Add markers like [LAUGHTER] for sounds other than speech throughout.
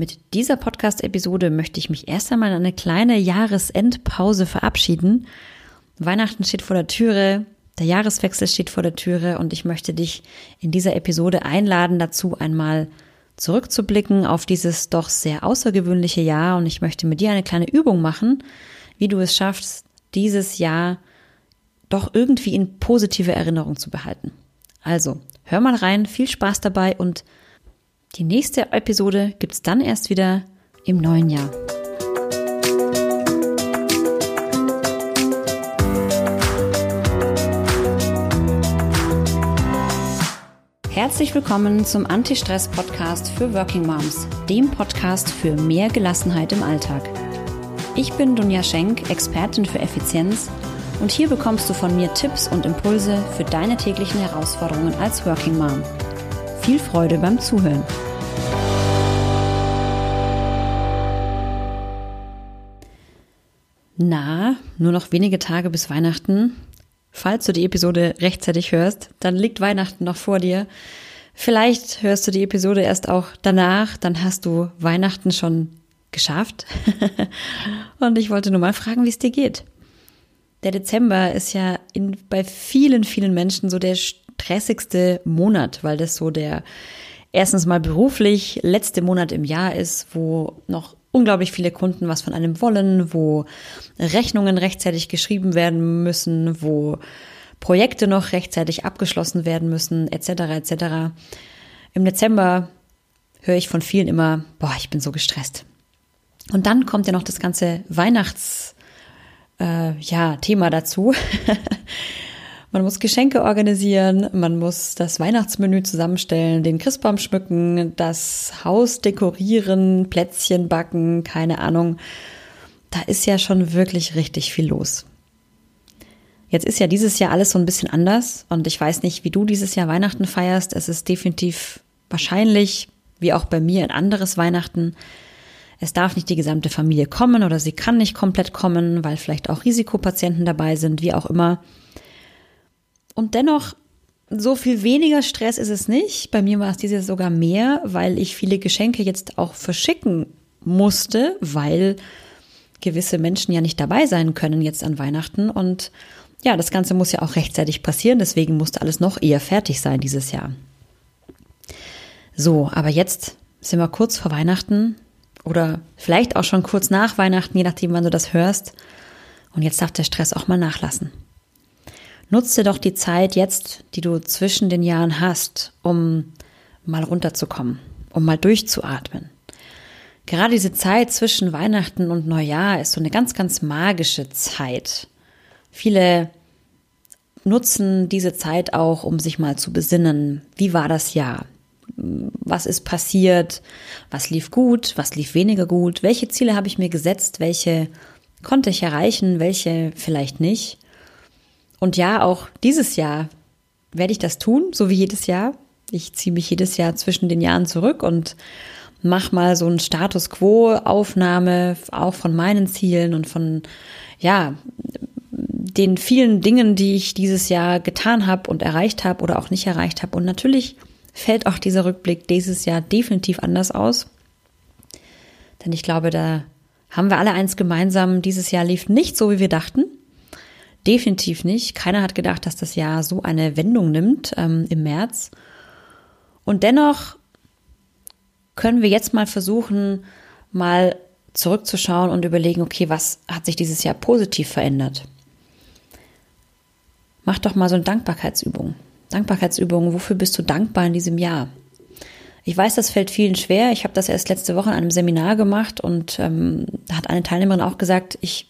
Mit dieser Podcast-Episode möchte ich mich erst einmal in eine kleine Jahresendpause verabschieden. Weihnachten steht vor der Türe, der Jahreswechsel steht vor der Türe und ich möchte dich in dieser Episode einladen, dazu einmal zurückzublicken auf dieses doch sehr außergewöhnliche Jahr und ich möchte mit dir eine kleine Übung machen, wie du es schaffst, dieses Jahr doch irgendwie in positive Erinnerung zu behalten. Also, hör mal rein, viel Spaß dabei und die nächste Episode gibt's dann erst wieder im neuen Jahr. Herzlich willkommen zum Anti-Stress-Podcast für Working Moms, dem Podcast für mehr Gelassenheit im Alltag. Ich bin Dunja Schenk, Expertin für Effizienz und hier bekommst du von mir Tipps und Impulse für deine täglichen Herausforderungen als Working Mom. Viel Freude beim Zuhören. Na, nur noch wenige Tage bis Weihnachten. Falls du die Episode rechtzeitig hörst, dann liegt Weihnachten noch vor dir. Vielleicht hörst du die Episode erst auch danach, dann hast du Weihnachten schon geschafft. [LAUGHS] Und ich wollte nur mal fragen, wie es dir geht. Der Dezember ist ja in, bei vielen, vielen Menschen so der stressigste Monat, weil das so der erstens mal beruflich letzte Monat im Jahr ist, wo noch unglaublich viele Kunden was von einem wollen, wo Rechnungen rechtzeitig geschrieben werden müssen, wo Projekte noch rechtzeitig abgeschlossen werden müssen, etc. etc. Im Dezember höre ich von vielen immer, boah, ich bin so gestresst. Und dann kommt ja noch das ganze Weihnachts äh, ja, Thema dazu. [LAUGHS] Man muss Geschenke organisieren, man muss das Weihnachtsmenü zusammenstellen, den Christbaum schmücken, das Haus dekorieren, Plätzchen backen, keine Ahnung. Da ist ja schon wirklich richtig viel los. Jetzt ist ja dieses Jahr alles so ein bisschen anders und ich weiß nicht, wie du dieses Jahr Weihnachten feierst. Es ist definitiv wahrscheinlich, wie auch bei mir, ein anderes Weihnachten. Es darf nicht die gesamte Familie kommen oder sie kann nicht komplett kommen, weil vielleicht auch Risikopatienten dabei sind, wie auch immer. Und dennoch, so viel weniger Stress ist es nicht. Bei mir war es dieses sogar mehr, weil ich viele Geschenke jetzt auch verschicken musste, weil gewisse Menschen ja nicht dabei sein können jetzt an Weihnachten. Und ja, das Ganze muss ja auch rechtzeitig passieren, deswegen musste alles noch eher fertig sein dieses Jahr. So, aber jetzt sind wir kurz vor Weihnachten oder vielleicht auch schon kurz nach Weihnachten, je nachdem, wann du das hörst. Und jetzt darf der Stress auch mal nachlassen. Nutze doch die Zeit jetzt, die du zwischen den Jahren hast, um mal runterzukommen, um mal durchzuatmen. Gerade diese Zeit zwischen Weihnachten und Neujahr ist so eine ganz, ganz magische Zeit. Viele nutzen diese Zeit auch, um sich mal zu besinnen. Wie war das Jahr? was ist passiert, was lief gut, was lief weniger gut, welche Ziele habe ich mir gesetzt, welche konnte ich erreichen, welche vielleicht nicht. Und ja, auch dieses Jahr werde ich das tun, so wie jedes Jahr. Ich ziehe mich jedes Jahr zwischen den Jahren zurück und mache mal so ein Status Quo Aufnahme auch von meinen Zielen und von ja, den vielen Dingen, die ich dieses Jahr getan habe und erreicht habe oder auch nicht erreicht habe und natürlich fällt auch dieser Rückblick dieses Jahr definitiv anders aus. Denn ich glaube, da haben wir alle eins gemeinsam. Dieses Jahr lief nicht so, wie wir dachten. Definitiv nicht. Keiner hat gedacht, dass das Jahr so eine Wendung nimmt ähm, im März. Und dennoch können wir jetzt mal versuchen, mal zurückzuschauen und überlegen, okay, was hat sich dieses Jahr positiv verändert? Mach doch mal so eine Dankbarkeitsübung. Dankbarkeitsübungen. Wofür bist du dankbar in diesem Jahr? Ich weiß, das fällt vielen schwer. Ich habe das erst letzte Woche in einem Seminar gemacht und ähm, da hat eine Teilnehmerin auch gesagt, ich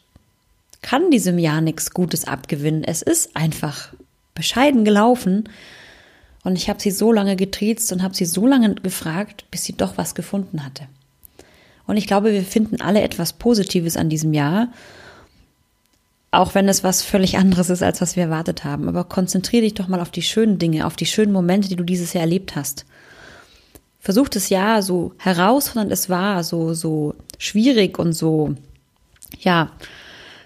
kann diesem Jahr nichts Gutes abgewinnen. Es ist einfach bescheiden gelaufen. Und ich habe sie so lange getriezt und habe sie so lange gefragt, bis sie doch was gefunden hatte. Und ich glaube, wir finden alle etwas Positives an diesem Jahr. Auch wenn es was völlig anderes ist, als was wir erwartet haben. Aber konzentriere dich doch mal auf die schönen Dinge, auf die schönen Momente, die du dieses Jahr erlebt hast. Versuch das Jahr so herausfordernd es war, so, so schwierig und so, ja,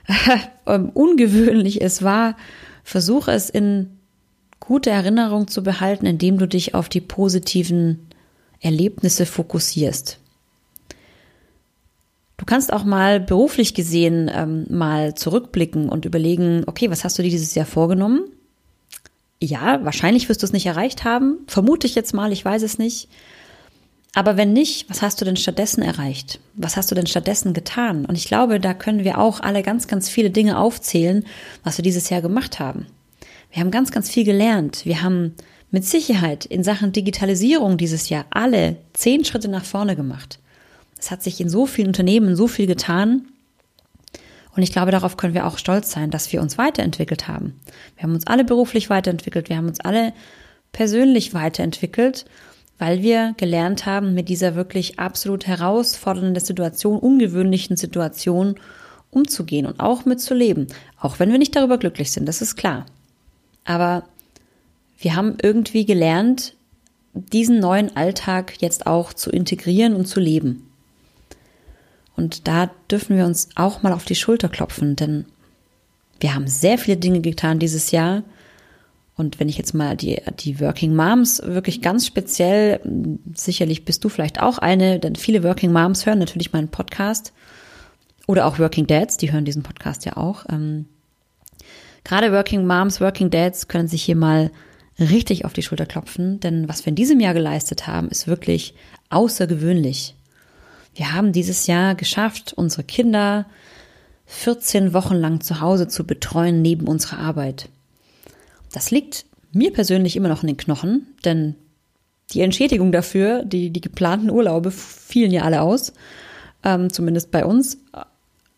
[LAUGHS] ungewöhnlich es war, versuche es in gute Erinnerung zu behalten, indem du dich auf die positiven Erlebnisse fokussierst. Du kannst auch mal beruflich gesehen ähm, mal zurückblicken und überlegen, okay, was hast du dir dieses Jahr vorgenommen? Ja, wahrscheinlich wirst du es nicht erreicht haben. Vermute ich jetzt mal, ich weiß es nicht. Aber wenn nicht, was hast du denn stattdessen erreicht? Was hast du denn stattdessen getan? Und ich glaube, da können wir auch alle ganz, ganz viele Dinge aufzählen, was wir dieses Jahr gemacht haben. Wir haben ganz, ganz viel gelernt. Wir haben mit Sicherheit in Sachen Digitalisierung dieses Jahr alle zehn Schritte nach vorne gemacht. Es hat sich in so vielen Unternehmen so viel getan. Und ich glaube, darauf können wir auch stolz sein, dass wir uns weiterentwickelt haben. Wir haben uns alle beruflich weiterentwickelt, wir haben uns alle persönlich weiterentwickelt, weil wir gelernt haben, mit dieser wirklich absolut herausfordernden Situation, ungewöhnlichen Situation umzugehen und auch mitzuleben. Auch wenn wir nicht darüber glücklich sind, das ist klar. Aber wir haben irgendwie gelernt, diesen neuen Alltag jetzt auch zu integrieren und zu leben. Und da dürfen wir uns auch mal auf die Schulter klopfen, denn wir haben sehr viele Dinge getan dieses Jahr. Und wenn ich jetzt mal die, die Working Moms wirklich ganz speziell, sicherlich bist du vielleicht auch eine, denn viele Working Moms hören natürlich meinen Podcast. Oder auch Working Dads, die hören diesen Podcast ja auch. Ähm, gerade Working Moms, Working Dads können sich hier mal richtig auf die Schulter klopfen, denn was wir in diesem Jahr geleistet haben, ist wirklich außergewöhnlich. Wir haben dieses Jahr geschafft, unsere Kinder 14 Wochen lang zu Hause zu betreuen neben unserer Arbeit. Das liegt mir persönlich immer noch in den Knochen, denn die Entschädigung dafür, die, die geplanten Urlaube fielen ja alle aus, ähm, zumindest bei uns.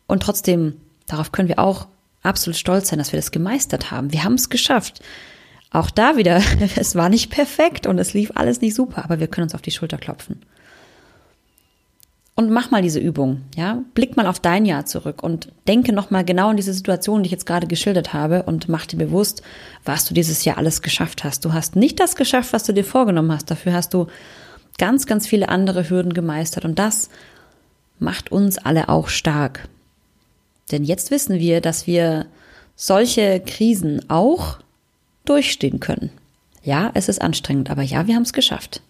Und trotzdem, darauf können wir auch absolut stolz sein, dass wir das gemeistert haben. Wir haben es geschafft. Auch da wieder, [LAUGHS] es war nicht perfekt und es lief alles nicht super, aber wir können uns auf die Schulter klopfen. Und mach mal diese Übung, ja? Blick mal auf dein Jahr zurück und denke nochmal genau an diese Situation, die ich jetzt gerade geschildert habe und mach dir bewusst, was du dieses Jahr alles geschafft hast. Du hast nicht das geschafft, was du dir vorgenommen hast. Dafür hast du ganz, ganz viele andere Hürden gemeistert und das macht uns alle auch stark. Denn jetzt wissen wir, dass wir solche Krisen auch durchstehen können. Ja, es ist anstrengend, aber ja, wir haben es geschafft.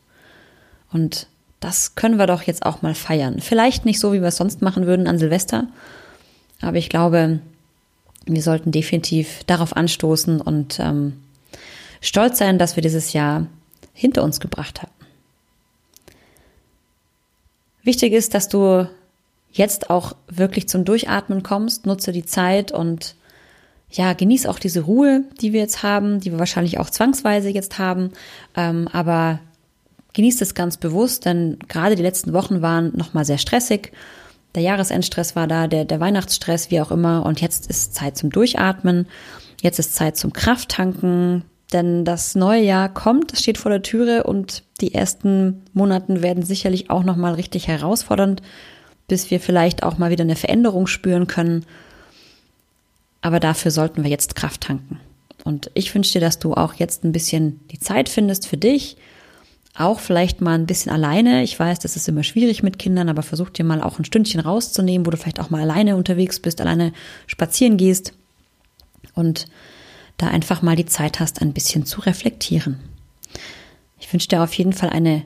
Und das können wir doch jetzt auch mal feiern. Vielleicht nicht so, wie wir es sonst machen würden an Silvester, aber ich glaube, wir sollten definitiv darauf anstoßen und ähm, stolz sein, dass wir dieses Jahr hinter uns gebracht haben. Wichtig ist, dass du jetzt auch wirklich zum Durchatmen kommst, nutze die Zeit und ja, genieß auch diese Ruhe, die wir jetzt haben, die wir wahrscheinlich auch zwangsweise jetzt haben. Ähm, aber genießt es ganz bewusst, denn gerade die letzten Wochen waren nochmal sehr stressig. Der Jahresendstress war da, der, der Weihnachtsstress, wie auch immer. Und jetzt ist Zeit zum Durchatmen. Jetzt ist Zeit zum Krafttanken. Denn das neue Jahr kommt, es steht vor der Türe und die ersten Monaten werden sicherlich auch nochmal richtig herausfordernd, bis wir vielleicht auch mal wieder eine Veränderung spüren können. Aber dafür sollten wir jetzt Kraft tanken. Und ich wünsche dir, dass du auch jetzt ein bisschen die Zeit findest für dich, auch vielleicht mal ein bisschen alleine. Ich weiß, das ist immer schwierig mit Kindern, aber versuch dir mal auch ein Stündchen rauszunehmen, wo du vielleicht auch mal alleine unterwegs bist, alleine spazieren gehst und da einfach mal die Zeit hast, ein bisschen zu reflektieren. Ich wünsche dir auf jeden Fall eine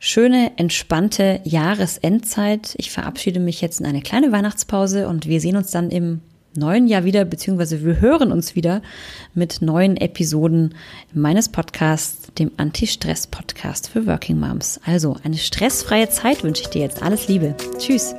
schöne, entspannte Jahresendzeit. Ich verabschiede mich jetzt in eine kleine Weihnachtspause und wir sehen uns dann im neuen Jahr wieder, beziehungsweise wir hören uns wieder mit neuen Episoden meines Podcasts, dem Anti-Stress-Podcast für Working Moms. Also eine stressfreie Zeit wünsche ich dir jetzt. Alles Liebe. Tschüss.